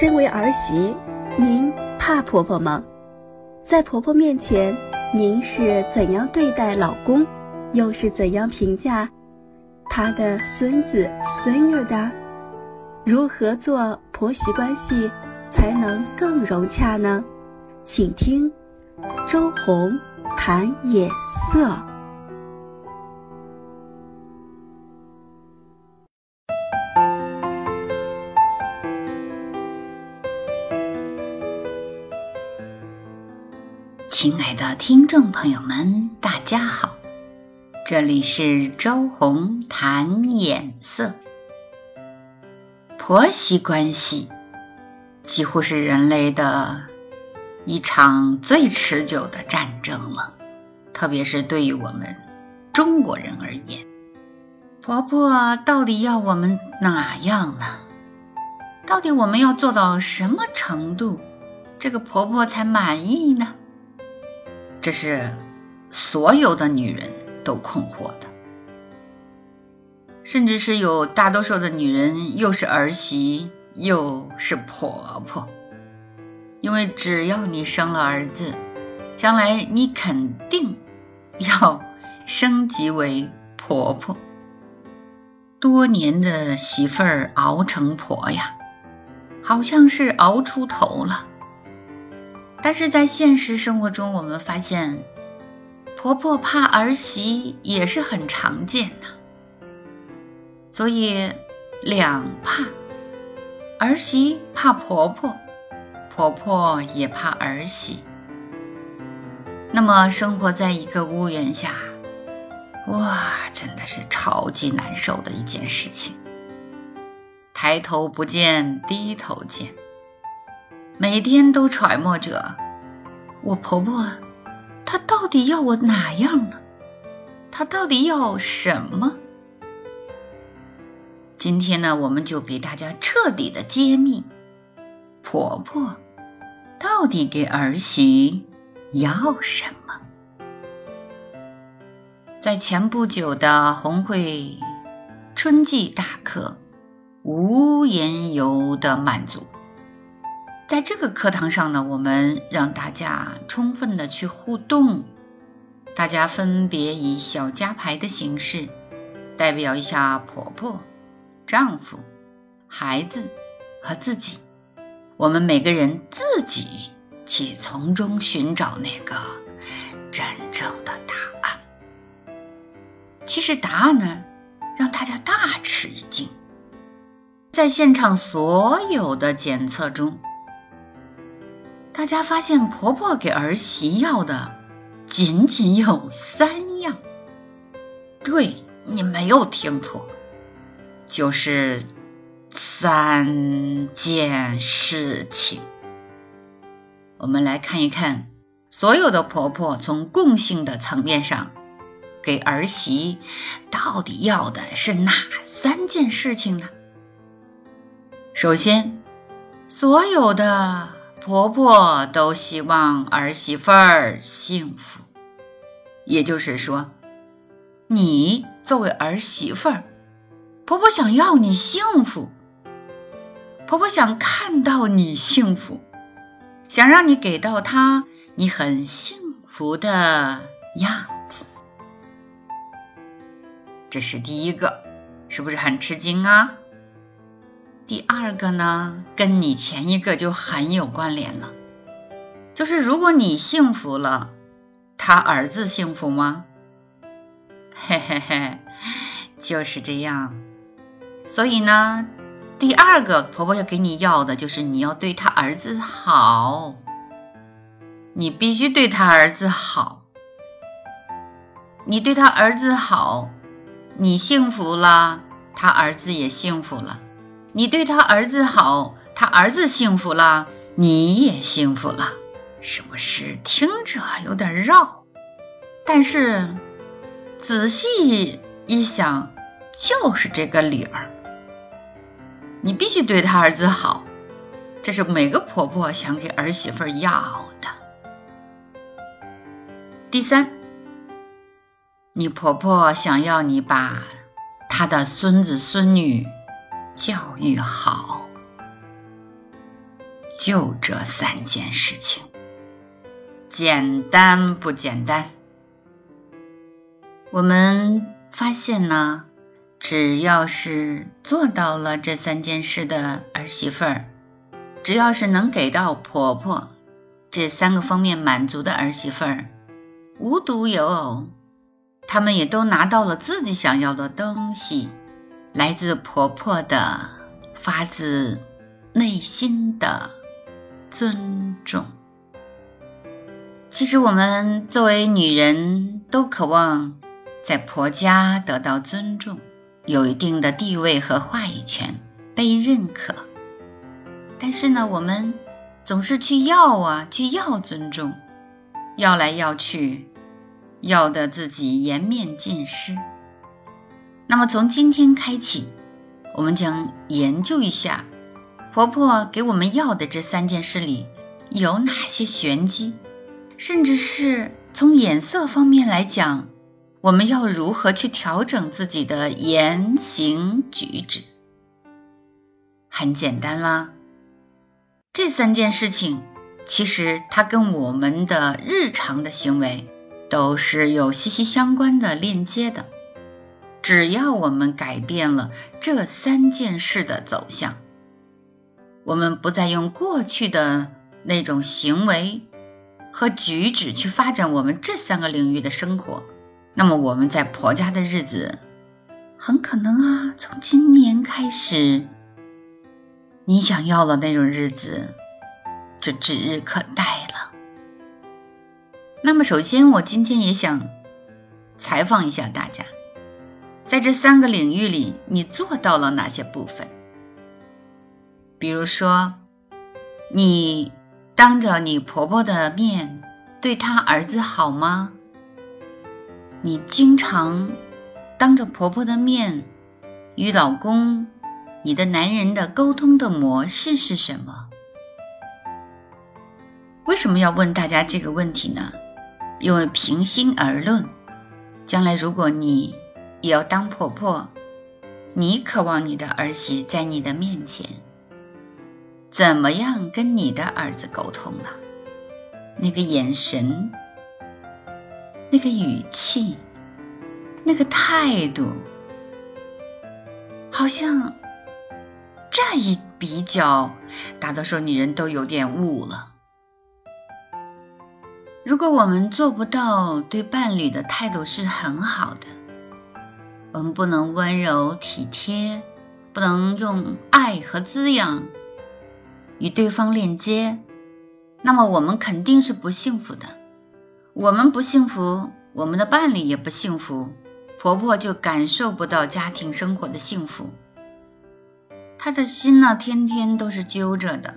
身为儿媳，您怕婆婆吗？在婆婆面前，您是怎样对待老公，又是怎样评价他的孙子孙女的？如何做婆媳关系才能更融洽呢？请听周红谈眼色。亲爱的听众朋友们，大家好，这里是周红谈眼色。婆媳关系几乎是人类的一场最持久的战争了，特别是对于我们中国人而言，婆婆到底要我们哪样呢？到底我们要做到什么程度，这个婆婆才满意呢？这是所有的女人都困惑的，甚至是有大多数的女人又是儿媳又是婆婆，因为只要你生了儿子，将来你肯定要升级为婆婆。多年的媳妇儿熬成婆呀，好像是熬出头了。但是在现实生活中，我们发现婆婆怕儿媳也是很常见的，所以两怕，儿媳怕婆婆，婆婆也怕儿媳。那么生活在一个屋檐下，哇，真的是超级难受的一件事情。抬头不见低头见。每天都揣摩着，我婆婆她到底要我哪样呢？她到底要什么？今天呢，我们就给大家彻底的揭秘，婆婆到底给儿媳要什么？在前不久的红会春季大课，无言由的满足。在这个课堂上呢，我们让大家充分的去互动，大家分别以小家牌的形式代表一下婆婆、丈夫、孩子和自己，我们每个人自己去从中寻找那个真正的答案。其实答案呢，让大家大吃一惊，在现场所有的检测中。大家发现婆婆给儿媳要的仅仅有三样，对你没有听错，就是三件事情。我们来看一看，所有的婆婆从共性的层面上给儿媳到底要的是哪三件事情呢？首先，所有的。婆婆都希望儿媳妇儿幸福，也就是说，你作为儿媳妇儿，婆婆想要你幸福，婆婆想看到你幸福，想让你给到她你很幸福的样子，这是第一个，是不是很吃惊啊？第二个呢，跟你前一个就很有关联了，就是如果你幸福了，他儿子幸福吗？嘿嘿嘿，就是这样。所以呢，第二个婆婆要给你要的就是你要对他儿子好，你必须对他儿子好，你对他儿子好，你幸福了，他儿子也幸福了。你对他儿子好，他儿子幸福了，你也幸福了，是不是？听着有点绕，但是仔细一想，就是这个理儿。你必须对他儿子好，这是每个婆婆想给儿媳妇要的。第三，你婆婆想要你把她的孙子孙女。教育好，就这三件事情，简单不简单？我们发现呢，只要是做到了这三件事的儿媳妇儿，只要是能给到婆婆这三个方面满足的儿媳妇儿，无独有偶，她们也都拿到了自己想要的东西，来自婆婆的，发自内心的。尊重。其实，我们作为女人都渴望在婆家得到尊重，有一定的地位和话语权，被认可。但是呢，我们总是去要啊，去要尊重，要来要去，要的自己颜面尽失。那么，从今天开启，我们将研究一下。婆婆给我们要的这三件事里有哪些玄机？甚至是从眼色方面来讲，我们要如何去调整自己的言行举止？很简单啦，这三件事情其实它跟我们的日常的行为都是有息息相关的链接的。只要我们改变了这三件事的走向。我们不再用过去的那种行为和举止去发展我们这三个领域的生活，那么我们在婆家的日子，很可能啊，从今年开始，你想要的那种日子就指日可待了。那么，首先我今天也想采访一下大家，在这三个领域里，你做到了哪些部分？比如说，你当着你婆婆的面对她儿子好吗？你经常当着婆婆的面与老公、你的男人的沟通的模式是什么？为什么要问大家这个问题呢？因为平心而论，将来如果你也要当婆婆，你渴望你的儿媳在你的面前。怎么样跟你的儿子沟通呢？那个眼神，那个语气，那个态度，好像这一比较，大多数女人都有点悟了。如果我们做不到对伴侣的态度是很好的，我们不能温柔体贴，不能用爱和滋养。与对方链接，那么我们肯定是不幸福的。我们不幸福，我们的伴侣也不幸福，婆婆就感受不到家庭生活的幸福。她的心呢，天天都是揪着的。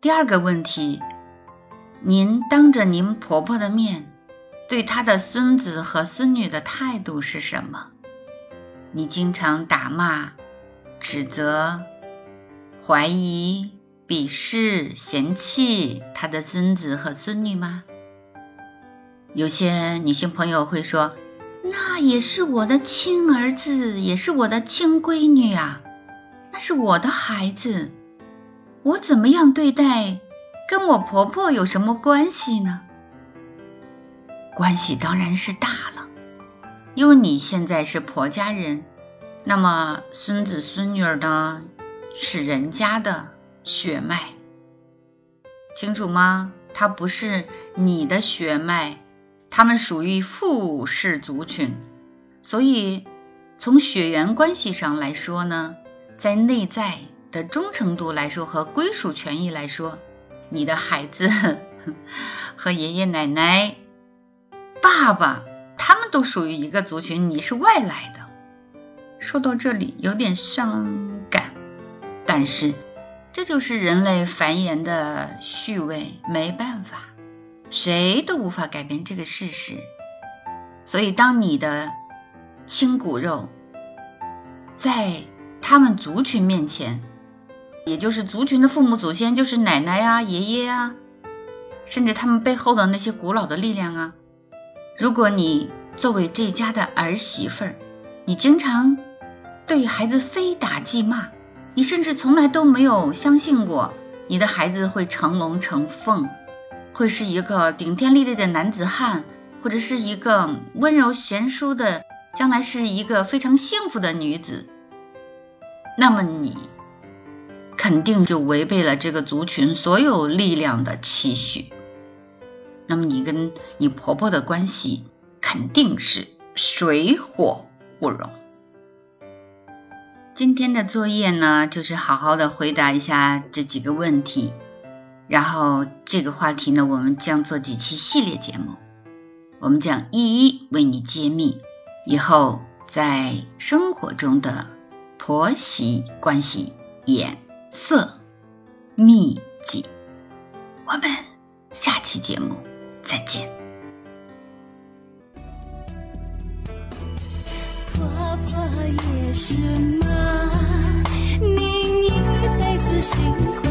第二个问题，您当着您婆婆的面，对他的孙子和孙女的态度是什么？你经常打骂、指责。怀疑、鄙视、嫌弃他的孙子和孙女吗？有些女性朋友会说：“那也是我的亲儿子，也是我的亲闺女啊，那是我的孩子，我怎么样对待，跟我婆婆有什么关系呢？”关系当然是大了，因为你现在是婆家人，那么孙子孙女呢？是人家的血脉，清楚吗？他不是你的血脉，他们属于父氏族群，所以从血缘关系上来说呢，在内在的忠诚度来说和归属权益来说，你的孩子 和爷爷奶奶、爸爸他们都属于一个族群，你是外来的。说到这里有点伤感。但是，这就是人类繁衍的序位，没办法，谁都无法改变这个事实。所以，当你的亲骨肉在他们族群面前，也就是族群的父母祖先，就是奶奶呀、爷爷啊，甚至他们背后的那些古老的力量啊，如果你作为这家的儿媳妇儿，你经常对孩子非打即骂。你甚至从来都没有相信过你的孩子会成龙成凤，会是一个顶天立地的男子汉，或者是一个温柔贤淑的，将来是一个非常幸福的女子。那么你肯定就违背了这个族群所有力量的期许。那么你跟你婆婆的关系肯定是水火不容。今天的作业呢，就是好好的回答一下这几个问题，然后这个话题呢，我们将做几期系列节目，我们将一一为你揭秘以后在生活中的婆媳关系眼色秘籍。我们下期节目。再见。婆婆也是妈，您一辈子辛苦